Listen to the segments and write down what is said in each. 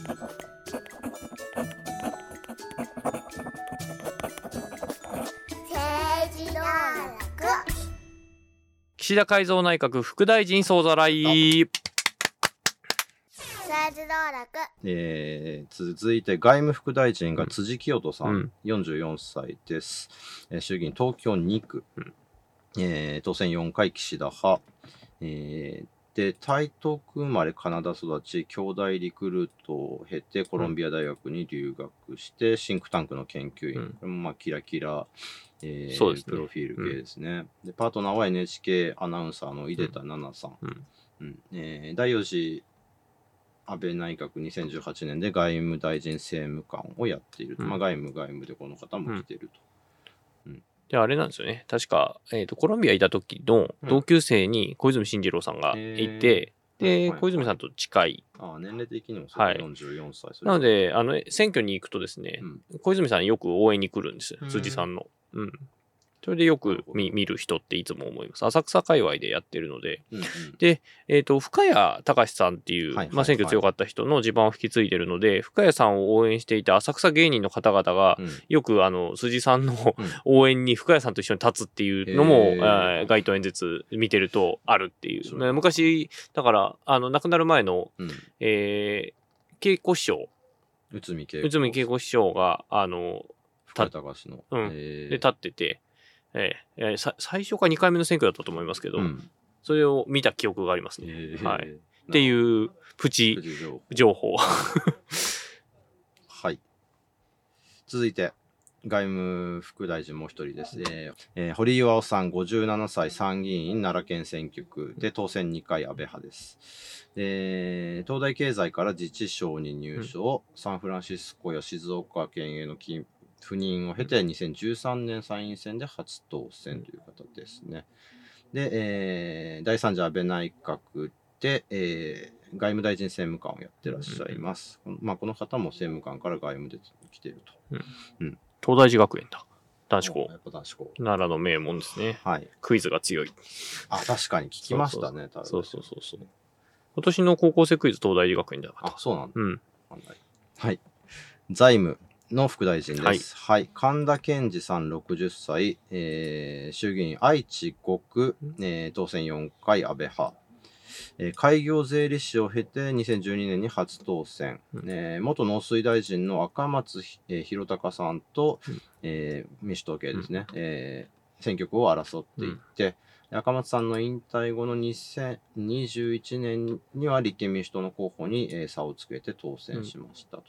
政治道楽岸田改造内閣副大臣総ざらい。政治道楽えー続いて外務副大臣が辻清人さん、うん。44歳です、えー衆議院東京2区、うん。えー当選4回岸田派、えーで台東区生まれカナダ育ち兄弟リクルートを経てコロンビア大学に留学して、シンクタンクの研究員、うん。まあキラキラ、えーね。プロフィール系ですね、でパートナーは NHK アナウンサーの井出田奈々さん、うん。うん。えー第4次安倍内閣2018年で外務大臣政務官をやっているまあ、外務外務でこの方も来ていると。で、あれなんですよね。確か、えっ、と、コロンビアいた時の同級生に小泉進次郎さんがいて、で、へーはい小泉さんと近い。ああ年齢的にもそうはい44歳。なので、あの、選挙に行くとですねう、ん小泉さんよく応援に来るんです。辻さんの。うん。それでよく見見る人っていつも思います。浅草界隈でやってるので。うんうん。えっ、と、深谷隆さんっていう、はいはいまあ、選挙強かった人の地盤を引き継いでるので、深谷さんを応援していた浅草芸人の方々が、うん。よくあの、辻さんのうん。応援に深谷さんと一緒に立つっていうのも、えー。街頭演説見てるとあるっていう。昔、だから、あの、亡くなる前の、うん。えー、稽古師匠、内海稽古師。匠が、あの、深谷隆の。うん。えー。で立ってて、えーえーさ最初か2回目の選挙だったと思いますけど、うんそれを見た記憶がありますね。えーはいっていうプチ藤情報。はい。続いて、外務副大臣もう一人です。えーえー堀井巌さん、57歳、参議院奈良県選挙区で当選2回安倍派です。で東大経済から自治省に入省、サンフランシスコや静岡県への勤赴任を経て、2013年参院選で初当選という方ですね。で、えー第3次安倍内閣で、えー外務大臣政務官をやってらっしゃいます。このまあ、この方も政務官から外務で来ていると。東大寺学園だ。男子校や。っぱ男子校。奈良の名門ですね。はい。クイズが強い。あ、確かに聞きましたね、多分そうそうそうそう。今年の高校生クイズ東大寺学園だかあ、そうなんだ。ら。うん。はい。財務の副大臣です。はい。神田健二さん60歳、えー衆議院愛知5区、えー当選4回安倍派。えー開業税理士を経て2012年に初当選、うん。えー元農水大臣の赤松ひ、えー弘隆さんと、うん。えー民主党系ですね、えー選挙区を争っていって、赤松さんの引退後の2021年には立憲民主党の候補に、えー差をつけて当選しましたと。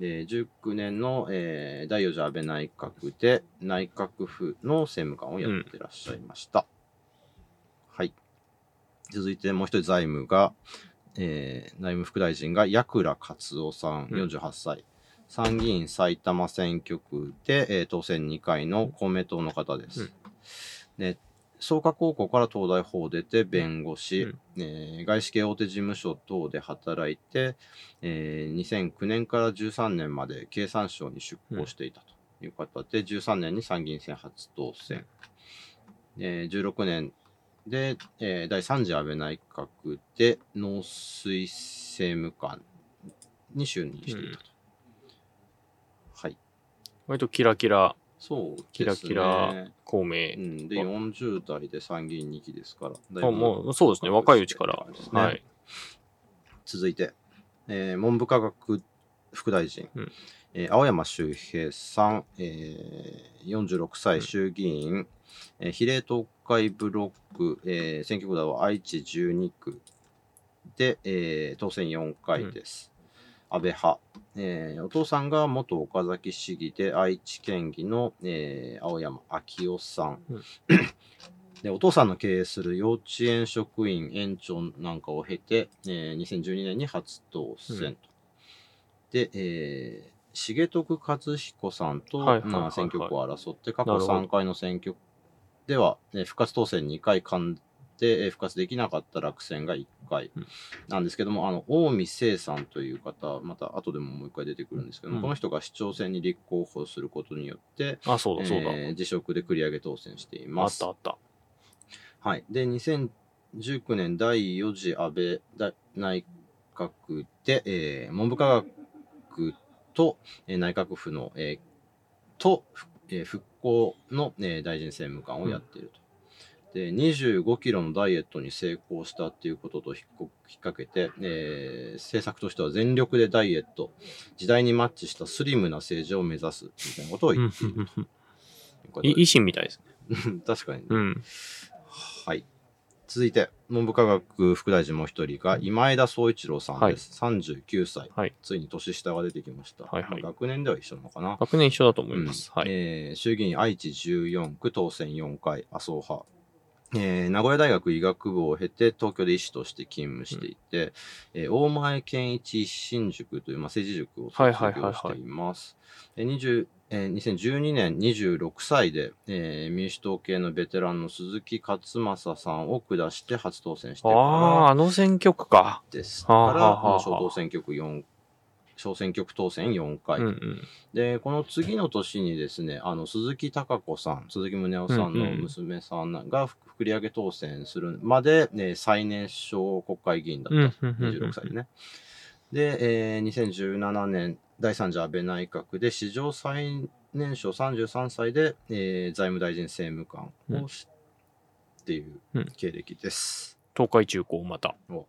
で19年の、えー第4次安倍内閣で内閣府の政務官をやってらっしゃいました。はい。続いてもう一人財務が、えー内務副大臣が矢倉克夫さん、うん48歳。参議院埼玉選挙区で、えー当選2回の公明党の方です。うんで創価高校から東大法を出て弁護士、うん。えー外資系大手事務所等で働いて、えー2009年から13年まで経産省に出向していたという方で、13年に参議院選初当選、えー16年で、えー第3次安倍内閣で農水政務官に就任していたと。はい。割とキラキラ、そうですね。キラキラ公う明。ん、で、40代で参議院2期ですから。あもう、そうですね。若いうちから。ですねはい。続いて、えー文部科学副大臣、うんえー青山周平さん、えー46歳衆議院、えー比例東海ブロック、えー選挙区では愛知12区で、えー当選4回です。安倍派、えーお父さんが元岡崎市議で愛知県議の、えー青山昭夫さん、うん。でお父さんの経営する幼稚園職員園長なんかを経て、えー2012年に初当選と。で、えー重徳和彦さんと、選挙区を争って、過去なるほど。3回の選挙では、ね、復活当選2回噛んで、えー復活できなかった落選が1回うんなんですけども、あの近江聖さんという方、また後でももう一回出てくるんですけども、うんこの人が市長選に立候補することによって、あ、そうだ、そうだ。えー辞職で繰り上げ当選していあますった、。あった。はい。で、2019年第4次安倍大内閣で、えー文部科学と、えー内閣府の、えーと、ふえー復興の、えー大臣政務官をやっていると。で、25キロのダイエットに成功したっていうことと引っ掛けて、えー政策としては全力でダイエット、時代にマッチしたスリムな政治を目指すみたいなことをうん言っている維新みたいですね。確かにね、うん。はい。続いて、文部科学副大臣もう一人が、今枝宗一郎さんです。39歳。はいついに年下が出てきました。はいはいまあ学年では一緒なのかな。学年一緒だと思います。はい。えー衆議院愛知14区当選4回、麻生派。えー名古屋大学医学部を経て東京で医師として勤務していて、えー大前健一新塾という、まあ、政治塾を卒はいはいはいはい業しています。えー20えー2012年26歳で、えー民主党系のベテランの鈴木勝正さんを下して初当選してああ、かあの選挙区か。らです。はあから、はあはあまあ小当選挙区4、小選挙区当選4回うんうん。で、この次の年にですね、あの、鈴木貴子さん、鈴木宗男さんのうんうん娘さんが繰り上げ当選するまで、ね、最年少国会議員だった。うんうんうんうん26歳でね。で、えー2017年、第3次安倍内閣で史上最年少33歳で、えー財務大臣政務官をし、っていううん経歴です。東海中高またお。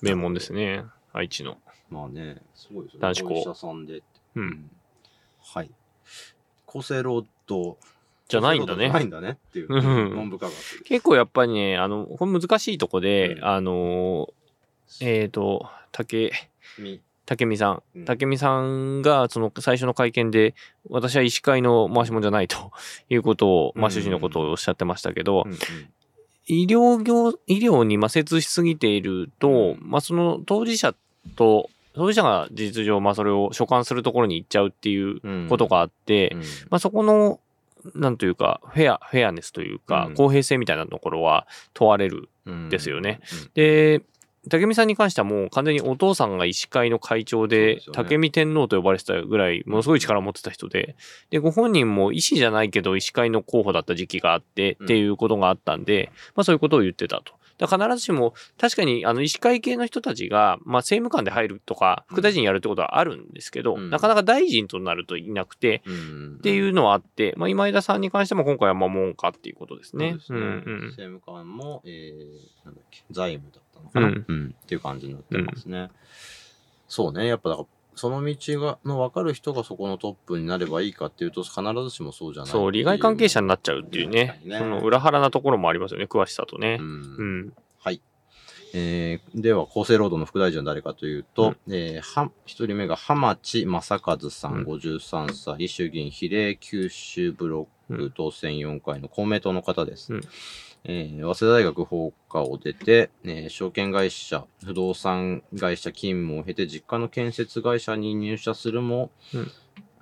名門ですね。愛知の。まあね、すごいですよね。男子校お医者さんで。うん。はい。厚生労働じゃないんだねじゃないんだねっていう。うん文部科学。結構やっぱりね、あの、これ難しいとこで、うんあのー、えっ、と、竹、み竹見さん。うん竹見さんが、その最初の会見で、私は医師会の回し者じゃないと いうことを、まあ、うん主人のことをおっしゃってましたけど、うんうん医療業、医療に摩擦しすぎていると、うんまあ、その当事者と、当事者が事実上、まあ、それを所管するところに行っちゃうっていううん。ことがあって、うん。まあ、そこの、なんというか、フェア、フェアネスというか、うん。公平性みたいなところは問われる。うん。ですよね。で、武見さんに関してはもう完全にお父さんが医師会の会長ででね。武見天皇と呼ばれてたぐらいものすごい力を持ってた人ででご本人も医師じゃないけど医師会の候補だった時期があってうん。っていうことがあったんで、まあそういうことを言ってたと。だ必ずしも確かにあの医師会系の人たちが、まあ、政務官で入るとか副大臣やるってことはあるんですけど、うん。なかなか大臣となるといなくて、うん。っていうのはあって、まあ、今枝さんに関しても今回はまあ門下っていうことですね。そうですね。うん。政務官も、えー、なんだっけ、財務だったのかな、うん。うん。っていう感じになってますね。そうね、やっぱだから、その道がの分かる人がそこのトップになればいいかっていうと、必ずしもそうじゃないそう、利害関係者になっちゃうっていうねねその裏腹なところもありますよね、詳しさとねう。んうん。はい。えーでは、厚生労働の副大臣は誰かというと、えーは一人目が浜地正和さん、うん53歳、衆議院比例九州ブロックうん当選4回の公明党の方です。うんえー早稲田大学法科を出て、えー証券会社、不動産会社勤務を経て、実家の建設会社に入社するも、うん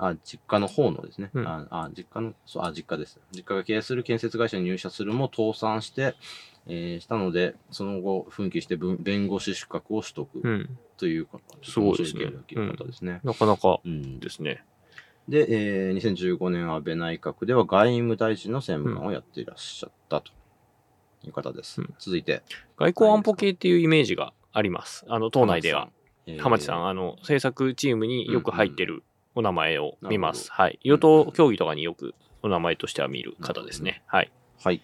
あ、実家の方のですね。うんああ、実家の、そう、あ、実家です。実家が経営する建設会社に入社するも倒産して、えーしたので、その後、奮起して文弁護士資格を取得うん。というか、すごいですねですね。なかなかうんですね。で、えー2015年安倍内閣では外務大臣の政務官をやっていらっしゃったという方です。うん続いて、外交安保系っていうイメージがあります。あの、党内では。えー浜地さん、あの、政策チームによく入ってるお名前を見ます。なはい。与党協議とかによくお名前としては見る方ですね。はい。はい。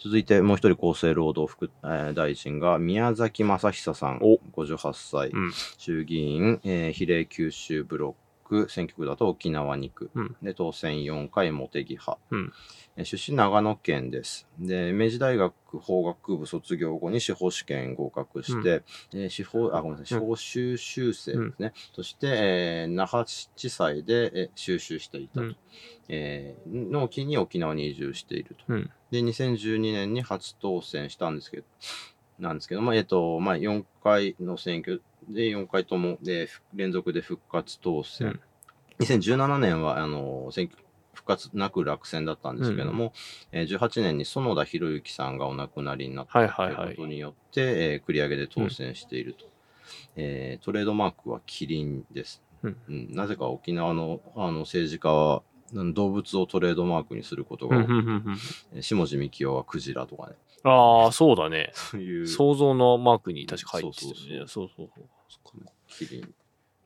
続いて、もう一人厚生労働副、えー大臣が宮崎正久さん、お58歳、うん衆議院、えー比例九州ブロック、選挙区だと沖縄2区、うんで当選4回、茂木派、うんえー出身長野県です。で、明治大学法学部卒業後に司法試験合格して、えー司法、あ、ごめんなさい、司法修習生ですね。そして、えー那覇地裁で、えー修習していたと。うんえーのを機に沖縄に移住していると。うんで、2012年に初当選したんですけど、なんですけども、えっ、と、まあ、4回の選挙で4回ともでふ連続で復活当選。うん2017年は、あの、選挙、復活なく落選だったんですけども、えー18年に園田博之さんがお亡くなりになったとはいはいはいいうことによって、えー繰り上げで当選していると。えートレードマークはキリンです。うんうんなぜか沖縄のあの政治家はうん動物をトレードマークにすることが多く下地幹夫はクジラとかね。ああ、そうだね。そういう。想像のマークに確か入ってたよね。そそうそうそう。キリン。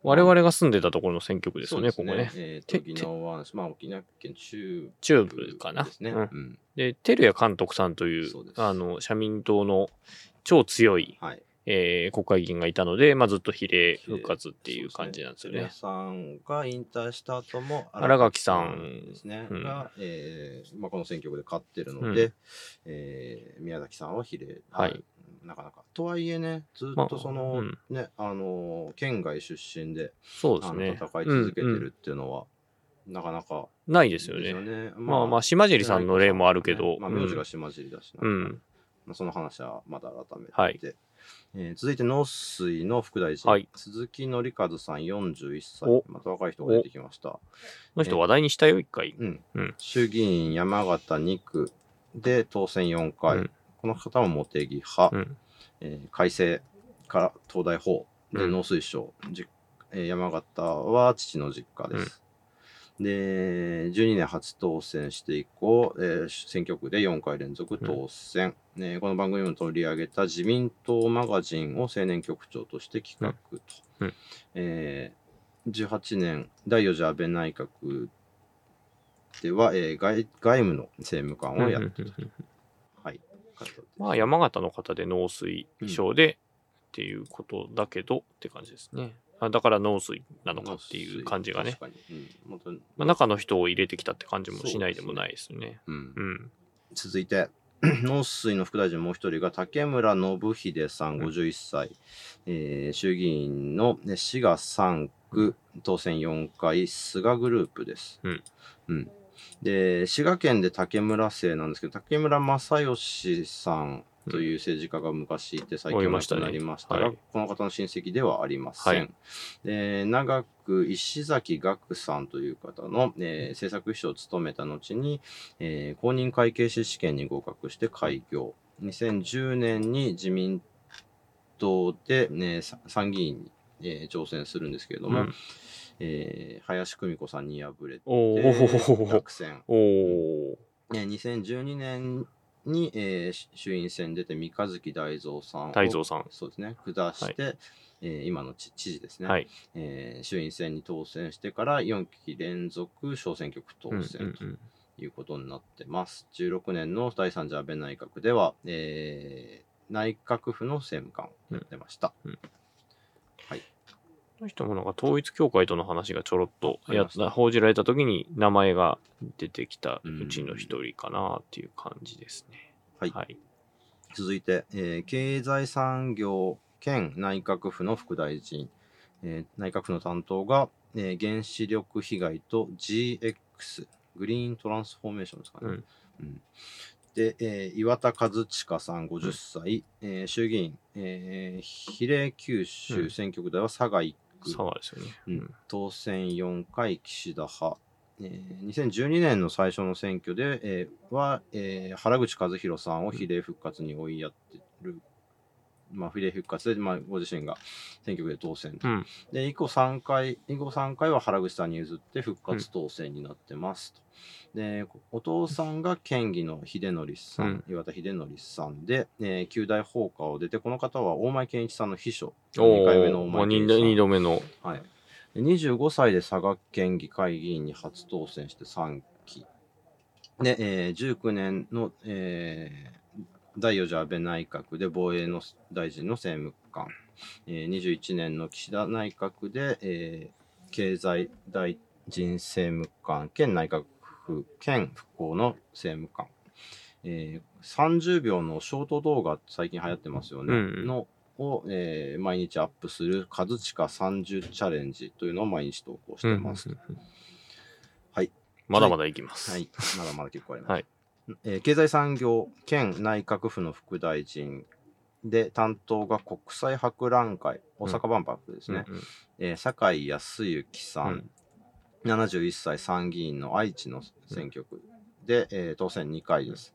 我々が住んでたところの選挙区ですよね、ここね。えっ、と、て沖縄、まあ、沖縄県中中部かな。ですね。ううんん。で、照屋監督さんというそうあの社民党の超強い、はい。えー国会議員がいたので、まあ、ずっと比例復活っていう感じなんですよね皆。さんが引退した後も、新垣さんですね。うんが、えーまあ、この選挙区で勝ってるので、うえー宮崎さんは比例。はいなかなか。とはいえね、ずっまあとその、うんね、あのー、県外出身で、そうですね。戦い続けてうんうんるっていうのは、なかなかないですよね。ねまあまあ、島尻さんの例もあるけど、まあ、名字が島尻だしな、うんまあ、その話はまだ改めて。はいえー続いて、農水の副大臣、はい。鈴木則和さん41歳。お、また若い人が出てきました。この人話題にしたよ、一回。うん。うん。衆議院山形2区で当選4回、うん。この方も茂木派、うん。えー改正から東大法でうん。農水省、じえー山形は父の実家です。で、12年初当選して以降、えー選挙区で4回連続当選、ねこの番組も取り上げた自民党マガジンを青年局長として企画と、うんうんえー18年第4次安倍内閣では、えー外外務の政務官をやってたと。はい。まあ、山形の方で農水省でっていうことだけどって感じですね。あだから農水なのかっていう感じがね。うん。まあ、中の人を入れてきたって感じもしないでもないですね。うんうん。続いて、農水の副大臣もう一人が竹村信秀さん、うん。51歳、えー衆議院のね滋賀3区当選4回、菅グループです。うん。うん。で滋賀県で竹村姓なんですけど、竹村正義さんという政治家が昔いて、最近は亡くなりましたが、はいこの方の親戚ではありません。はいで長く石崎岳さんという方の、えー政策秘書を務めた後に、えー公認会計士試験に合格して開業。2010年に自民党で、ね、さ参議院に、えー挑戦するんですけれども、うんえー林久美子さんに敗れて落選。おーえー2012年に、えーし衆院選出て三日月大蔵さんを大蔵さん。そうですね、下して、えー今の知知事ですね、はい。えー衆院選に当選してから4期連続小選挙区当うん選とうんいうことになってます。16年の第3次安倍内閣では、えー内閣府の政務官をやってました。この人もなんか統一教会との話がちょろっとやった報じられた時に名前が出てきたうちの一人かなっていう感じですね。はい。はい。続いて、えー経済産業兼内閣府の副大臣、えー内閣府の担当が、えー原子力被害と GX、グリーントランスフォーメーションですかね。うん。うん。で、えー岩田和親さん50歳、えー衆議院、えー比例九州選挙区では佐賀1区、佐賀ですよね。うん当選4回岸田派。えー2012年の最初の選挙で、えーは、えー原口和弘さんを比例復活に追いやってる、まあ、比例復活で、まあ、ご自身が選挙区で当選と。うんで、以降3回、以後3回は原口さんに譲って復活当選になってますと。で、お父さんが県議の秀則さん、うん岩田秀則さんで、えー、九大放火を出て、この方は大前健一さんの秘書。お2回目の大前健一さん。二度目の。はい。で25歳で佐賀県議会議員に初当選して3期。で、えー19年の、えー第4次安倍内閣で防衛の大臣の政務官。えー21年の岸田内閣で、えー経済大臣政務官兼内閣府兼復興の政務官。えー30秒のショート動画最近流行ってますよね。うんうんのを、えー毎日アップする和近30チャレンジというのを毎日投稿してます。うんはい。まだまだいきます。はい。まだまだ結構あります。はいえー経済産業兼内閣府の副大臣で、担当が国際博覧会、大阪万博ですね。うんうんえー酒井康之さん、71歳参議院の愛知の選挙区で、えー当選2回です。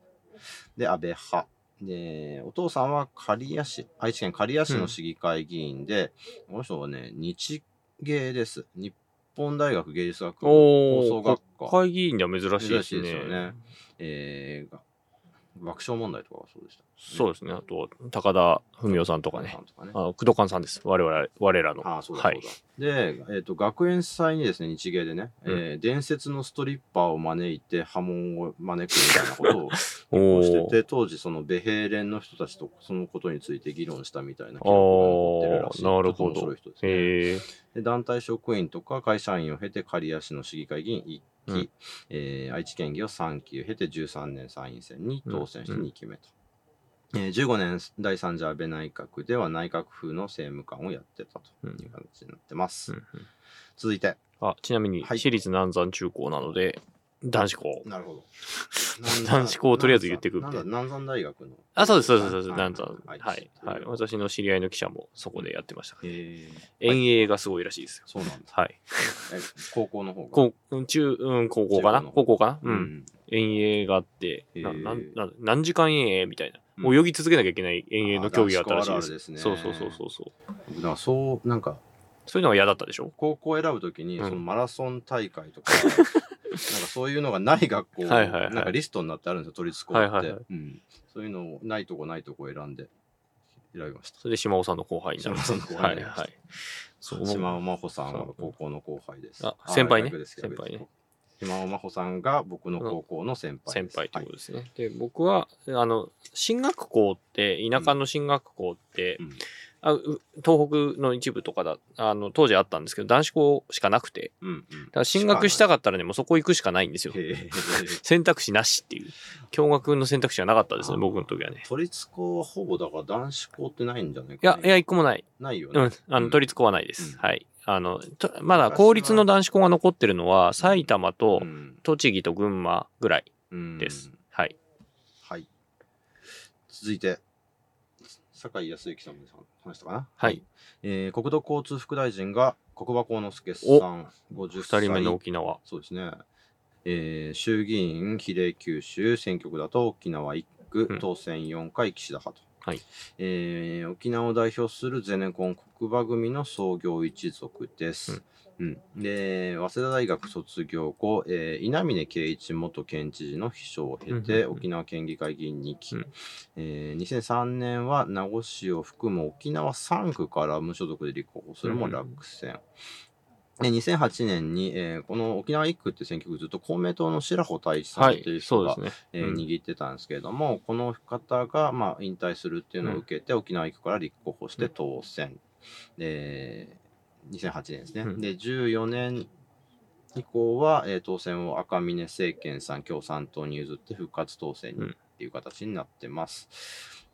で、安倍派。で、お父さんは刈谷市、愛知県刈谷市の市議会議員で、この人はね、日芸です。日本大学芸術学部放送学科。国会議員では珍しいですね。珍しいですよねえーが爆笑問題とかはそうでした。そうですね。あと、高田文夫さんとかねさ。んとかねあの、工藤勘さんです。我々、我らの。ああ、そうだはい。で、えっ、と、学園祭にですね、日芸でね、うんえー伝説のストリッパーを招いて波紋を招くみたいなことを してて、当時そのベヘーレンの人たちとそのことについて議論したみたいな記録が残ってるらしい。あーなるほど面白い人ですね。へえ。で団体職員とか会社員を経て刈谷市の市議会議員1期、うんえー愛知県議を3期を経て13年参院選に当選して2期目と。えー15年第3次安倍内閣では内閣府の政務官をやってたという形になってます。うんうん続いて。あ、ちなみに、はい私立南山中高なので、男子校。なるほど。男子校をとりあえず言ってくってなんだ南山大学の。あ、そうです、そうです、そうです。はい南山。はい。はい。私の知り合いの記者もそこでやってました。へー遠泳がすごいらしいですよ。そうなんだ。はい。え高校の方が？中、うん、高校かな？中高校かな？う。うんん。遠泳があって、ななんな何時間遠泳みたいな。うん泳ぎ続けなきゃいけない遠泳の競技があったらしいです。ですねそうそうそうそうそう。だからそう、なんか、そういうのが嫌だったでしょ？高校を選ぶときに、うんそのマラソン大会とか、なんかそういうのがない学校、はいはいはいなんかリストになってあるんですよ、都立高って、はいはいはいうん。そういうのを、ないとこないとこ選んで、選びました。それで島尾さんの後輩になる。島尾さんの後輩りましたはい。そう島尾真帆さんは高校の後輩です。あ先輩ね先輩ね。島尾真帆さんが僕の高校の先輩です。先輩ということですね。で、僕は、あの、進学校って、田舎の進学校って、うんあう東北の一部とかだ、あの、当時あったんですけど、男子校しかなくて、うんうん。だから進学したかったらね、もうそこ行くしかないんですよ。選択肢なしっていう。共学の選択肢がなかったですね、僕の時はね。都立高はほぼだから男子校ってないんじゃないいや。いや、一個もない。ないよね。うん。あの、都立校はないです。うんはい。あの、とまだ公立の男子校が残ってるのは、埼玉とうん栃木と群馬ぐらいうんです。はい。はい。続いて、酒井康之さんも話したかな？はい。えー国土交通副大臣が国場幸之助さん、50二歳。人目の沖縄。そうですね。えー衆議院比例九州選挙区だと沖縄1区、うん当選4回岸田派と。はいえー沖縄を代表するゼネコン国場組の創業一族です。うんで早稲田大学卒業後、えー稲峰圭一元県知事の秘書を経て、うんうんうん沖縄県議会議員に期、うんえー2003年は名護市を含む沖縄3区から無所属で立候補するも落選。で2008年に、えーこの沖縄1区って選挙区ずっと公明党の白穂大地さんはというい。人が。え握ってたんですけれども、この方が、まあ、引退するっていうのを受けて、沖縄1区から立候補して当選。で、2008年ですね。うんで、14年以降は、えー当選を赤嶺政権さん、共産党に譲って復活当選にうんっていう形になってます。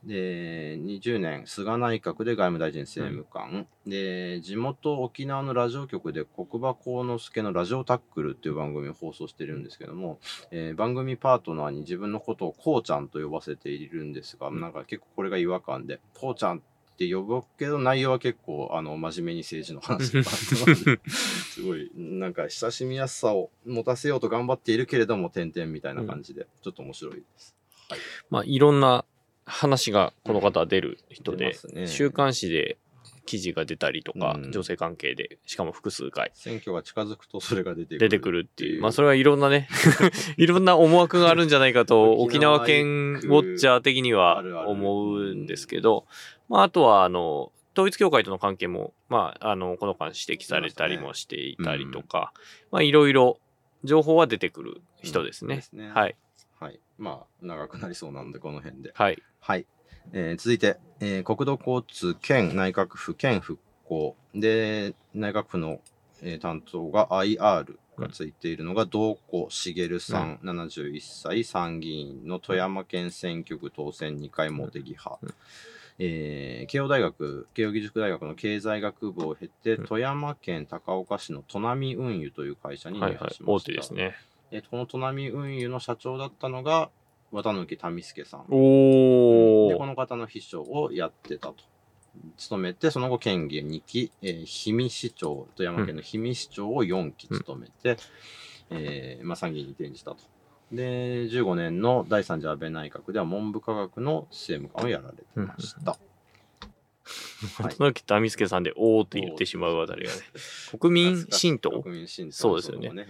で、20年、菅内閣で外務大臣政務官、で、地元沖縄のラジオ局で国場幸之助のラジオタックルっていう番組を放送してるんですけども、えー番組パートナーに自分のことをこうちゃんと呼ばせているんですが、うんなんか結構これが違和感で、こうちゃんって呼ぶけど内容は結構あの真面目に政治の話とか。すごいなんか親しみやすさを持たせようと頑張っているけれども点々みたいな感じで、ちょっと面白いです。まあ、いろんな話がこの方は出る人出で、ね。週刊誌で記事が出たりとか、うん女性関係で、しかも複数回選挙が近づくとそれが出てくる出てくるっていう、まあ、それはいろんなね、いろんな思惑があるんじゃないかと、沖沖縄縄県ウォッチャー的には思うんですけど、まあ、あとは、あの、統一教会との関係も、まあ、あの、この間指摘されたりもしていたりとか、まあ、いろいろ情報は出てくる人ですね。ですねはい。はい。まあ、長くなりそうなんで、この辺で。はい。はい。えー続いて、えー国土交通県内閣府県復興で、内閣府の、えー担当が IR がついているのが、道子茂さん、71歳、参議院の富山県選挙区当選2回茂木派。うんえー慶応大学、慶応義塾大学の経済学部を経て、うん富山県高岡市の砺波運輸という会社に入はいはい社し。ました。大手ですね。えーこの砺波運輸の社長だったのが、綿貫民介さん。で、こ。の方の秘書をやってたと。務めて、その後、県議2期、えー氷見市長、富山県の氷見市長を4期務めて、えーまあ、参議院に転じたと。で、15年の第3次安倍内閣では文部科学の政務官をやられてました。はい渡辺民介さんで、おーって言ってしまうあたりがね。国民新党国民新党そうですよね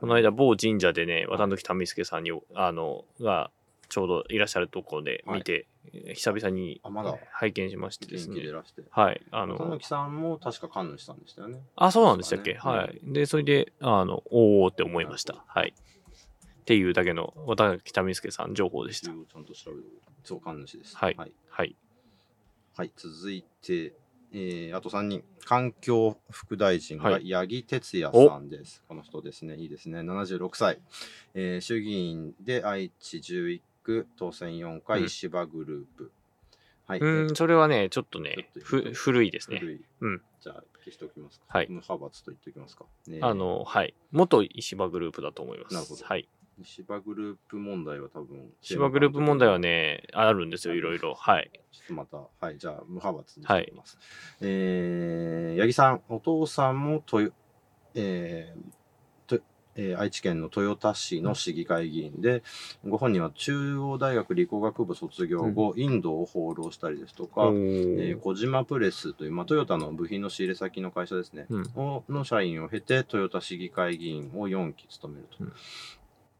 この間、某神社でね、渡辺民介さんに、あの、が、ちょうどいらっしゃるところで見て、えー久々に拝見しましてですね元気でい。らして。はい。あたぬの、きさんも確か神主さんでしたよね。あ、そうなんでしたっけ、ねはい。で、それで、あの、おーって思いました。はい。っていうだけの、渡辺北見介さん情報でした。理由をちゃんと調べる。そう、神主です。はいはい。はい。はい続いて、えーあと3人。環境副大臣がはい八木哲也さんです。この人ですね。いいですね。76歳。えー衆議院で愛知11区当選4回、うん石破グループ。はい。うーん、それはね、ちょっとね、とふ古いですね。古い。うん。じゃあ消しておきますか。はい無派閥と言っておきますか。ねあの、はい。元石破グループだと思います。なるほどはい。石破グループ問題は多分。石破グループ問題はね、あるんですよ、いろいろ。はい。ちょっとまた、はい、じゃあ、無派閥にしてます。えー、八木さん、お父さんもとよ、えーとえー愛知県の豊田市の市議会議員で、ご本人は中央大学理工学部卒業後、インドを放浪したりですとか、おえーー小島プレスという、まあ、トヨタの部品の仕入れ先の会社ですね、うんをの社員を経て、トヨタ市議会議員を4期務めると。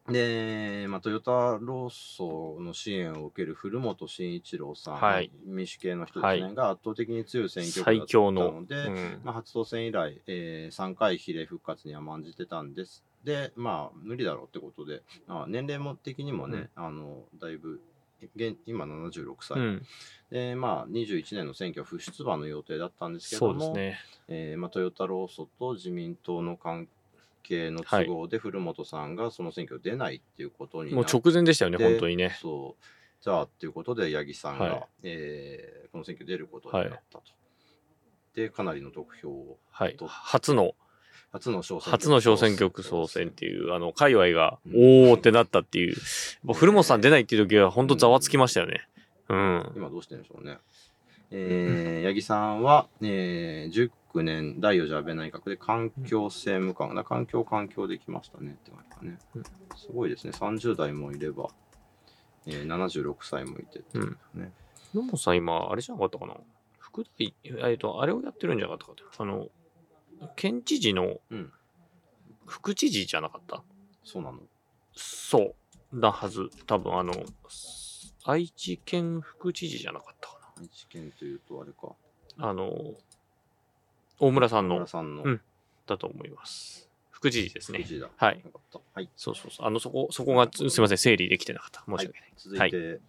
うんで、まあ、トヨタ労組の支援を受ける古本慎一郎さん、はい民主系の人ですね、はいが圧倒的に強い選挙区だ最った強の。ので、うんまあ、初当選以来、えー3回比例復活には満じてたんです。で、まあ、無理だろうってことで、あ年齢も的にもね、あの、だいぶ、現今76歳、うん、で、まあ、21年の選挙は不出馬の予定だったんですけども、ね。えーまあ、トヨタ労組と自民党の関係の都合で、古本さんがその選挙出ないっていうことになって、もう直前でしたよね、で本当にね。そう。じゃあ、っていうことで、八木さんが、はいえーこの選挙出ることになったと。で、かなりの得票を、はいと。初の、初の小選挙区初の小選挙区総選っていう、あの、界隈が、うんおーってなったっていう。もう古本さん出ないっていう時は、本当ざわつきましたよね。うん。今どうしてるんでしょうね。えー八木さんは、えー19年第4次安倍内閣で環境政務官、環境環境できましたねって感じだねうん。すごいですね。30代もいれば、えー76歳もいてっていうね。野本さん今、あれじゃなかったかな？副大、えっと、あれをやってるんじゃなかったかなあの、県知事のうん、副知事じゃなかった？そうなの。そう。だはず。多分あの、愛知県副知事じゃなかったか愛知県というとあれか。な。あの、大村さんのさんのうんだと思います。副知事ですね。はい。はい。そうそうそう。あの、そこ、そこが、すみません、整理できてなかった。申し訳ない。続いて、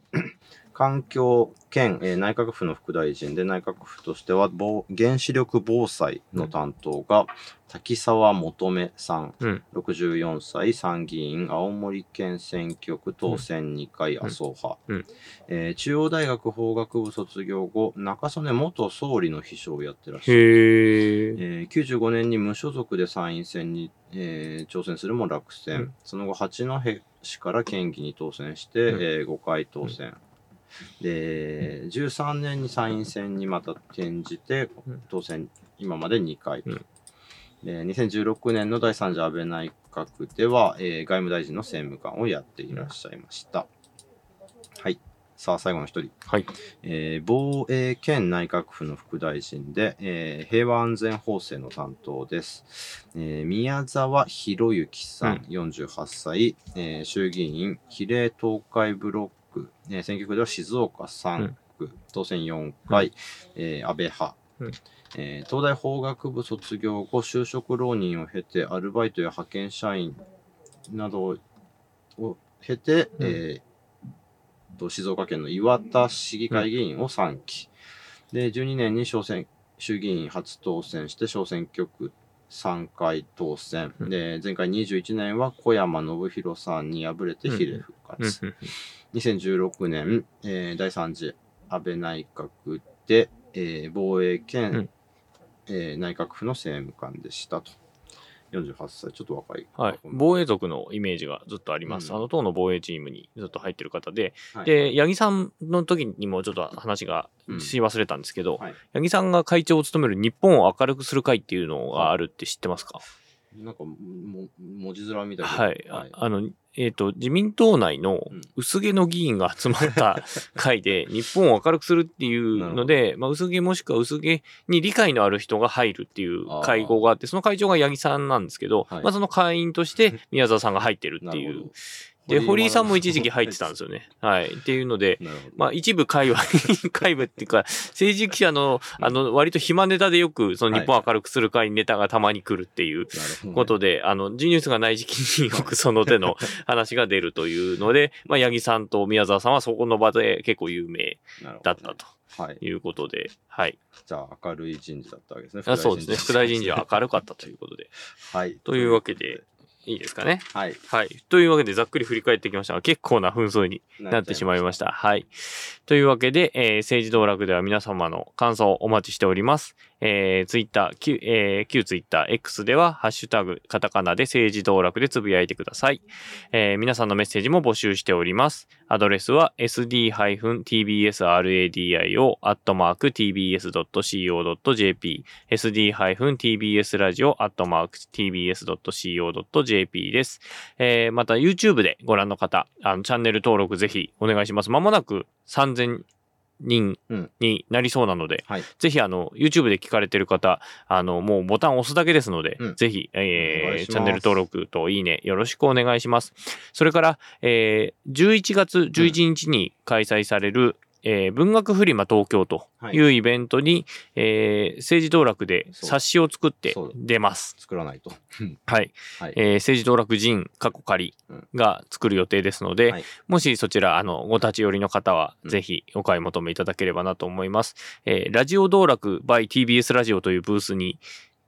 環境兼、えー内閣府の副大臣で内閣府としては防原子力防災の担当が、滝沢求めさん、うん。64歳参議院青森県選挙区当選2回麻生派、うん。えー中央大学法学部卒業後中曽根元総理の秘書をやってらっしゃる。えー95年に無所属で参院選に、えー挑戦するも落選、うん。その後八戸市から県議に当選して、うん。えー5回当選、で13年に参院選にまた転じてうん。当選今まで2回、うん。で2016年の第3次安倍内閣では、えー外務大臣の政務官をやっていらっしゃいました、はい。さあ最後の一人。はい。えー防衛兼内閣府の副大臣で、えー平和安全法制の担当です。えー宮沢博之さん、48歳、えー衆議院比例東海ブロック、えー選挙区では静岡3区、当選4回、えー安倍派。うん。えー東大法学部卒業後、就職浪人を経て、アルバイトや派遣社員などを経て、うん。えーと静岡県の岩田市議会議員を3期、で12年に小選衆議院初当選して小選挙区3回当選、うん。で前回21年は小山信弘さんに敗れて比例復活、うん。うん。2016年、えー第3次安倍内閣で、えー防衛兼、うん。えー内閣府の政務官でしたと。48歳、ちょっと若い。はい。防衛族のイメージがずっとあります。うん。あの党の防衛チームにずっと入ってる方で、はい。で、八木さんの時にもちょっと話がうんし忘れたんですけど、はい。八木さんが会長を務める日本を明るくする会っていうのがあるって知ってますか、なんかも、文字面みたいな。はい。ああの、えっ、と、自民党内のうん。薄毛の議員が集まった会で、日本を明るくするっていうので、まあ、薄毛もしくは薄毛に理解のある人が入るっていう会合があって、その会長が八木さんなんですけど、はい。まあ、その会員として宮沢さんが入ってるっていうなるほどで、堀井さんも一時期入ってたんですよね。はい。っていうので。まあ一部界隈、界隈っていうか、政治記者の、あの、割と暇ネタでよく、その日本を明るくする会にネタがたまに来るっていうことで、あの、G ニュースがない時期によくその手の話が出るというので、まあ、八木さんと宮沢さんはそこの場で結構有名だったとはい。いうことで、はい。じゃあ、明るい人事だったわけですね。あそうですね。副大臣事は明るかったということで。はい。というわけで、いいですかね。はい。はい。というわけで、ざっくり振り返ってきましたが、結構な紛争になってしまいました。はい。というわけで、えー政治道楽では皆様の感想をお待ちしております。えー、ツイッター、旧、えー旧ツイッター X では、ハッシュタグ、カタカナで政治道楽でつぶやいてください。えー皆さんのメッセージも募集しております。アドレスは sd-tbsradio アットマーク tbs.co.jp sd-tbsradio アットマーク tbs.co.jp です。えーまた YouTube でご覧の方、あのチャンネル登録ぜひお願いします。まもなく3000人うんになりそうなので、はい。ぜひあの YouTube で聞かれてる方、あのもうボタンを押すだけですので、うんぜひ、えー、チャンネル登録といいねよろしくお願いします。それから、えー、11月11日に開催される、えー文学フリマ東京というイベントに、えー政治道楽で冊子を作って出ます。作らないと。う んはい。はい。えー政治道楽人過去仮が作る予定ですので、はいもしそちら、あの、ご立ち寄りの方は、うんぜひお買い求めいただければなと思います。えーラジオ道楽 by TBS ラジオというブースに、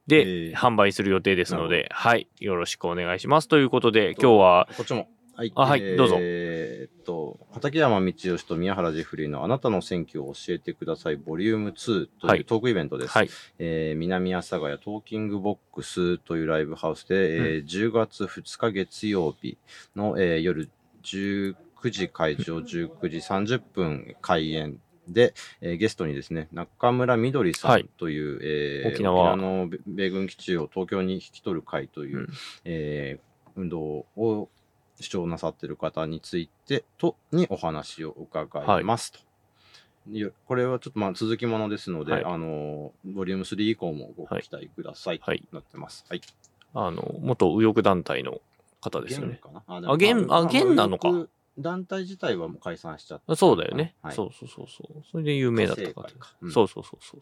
で、えー販売する予定ですのなで、はい。よろしくお願いします。ということで、今日は、こっちも。はい。あはいどうぞえーっと、畠山道義と宮原ジェフリーのあなたの選挙を教えてください、ボリューム2とはいいうトークイベントです。はい。えー南阿佐ヶ谷トーキングボックスというライブハウスで、えー10月2日月曜日の、えー夜19時会場、19時30分開演で、えーゲストにですね、中村みどりさはいんという、えー沖縄の米米軍基地を東京に引き取る会という、うんえー運動を主張なさっている方についてとにお話を伺いますと。よこれはちょっとまあ続きものですので、はいあのボリューム3以降もご期待くださいとはいなってます。はい。あの、元右翼団体の方ですよね。かな？ああ現あ現なのか。団体自体はもう解散しちゃった。そうだよね。はい、そうそうそうそう。それで有名だったか活性会かうんそうそうそうそう。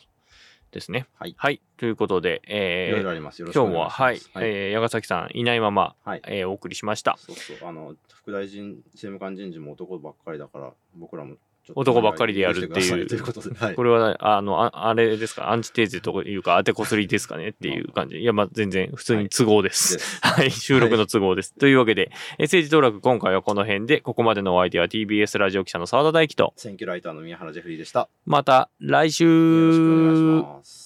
ですね。はいはい。ということで、いろいえー、ろあります。よろしくお今日もは、願いします。はい、えー、矢ヶ崎さんいないまま、はい。えーお送りしました。そうそう。あの、副大臣、政務官人事も男ばっかりだから、僕らも男ばっかりでやるっていう。はい。これは、あの、ああれですか、アンチテーゼというか、当てこすりですかねっていう感じ。いや、まあ、全然、普通に都合です。はい、収録の都合です。というわけで、えー政治登録今回はこの辺で、ここまでのお相手は TBS ラジオ記者の澤田大樹と、選挙ライターの宮原ジェフリーでした。また来週よろしくお願いします。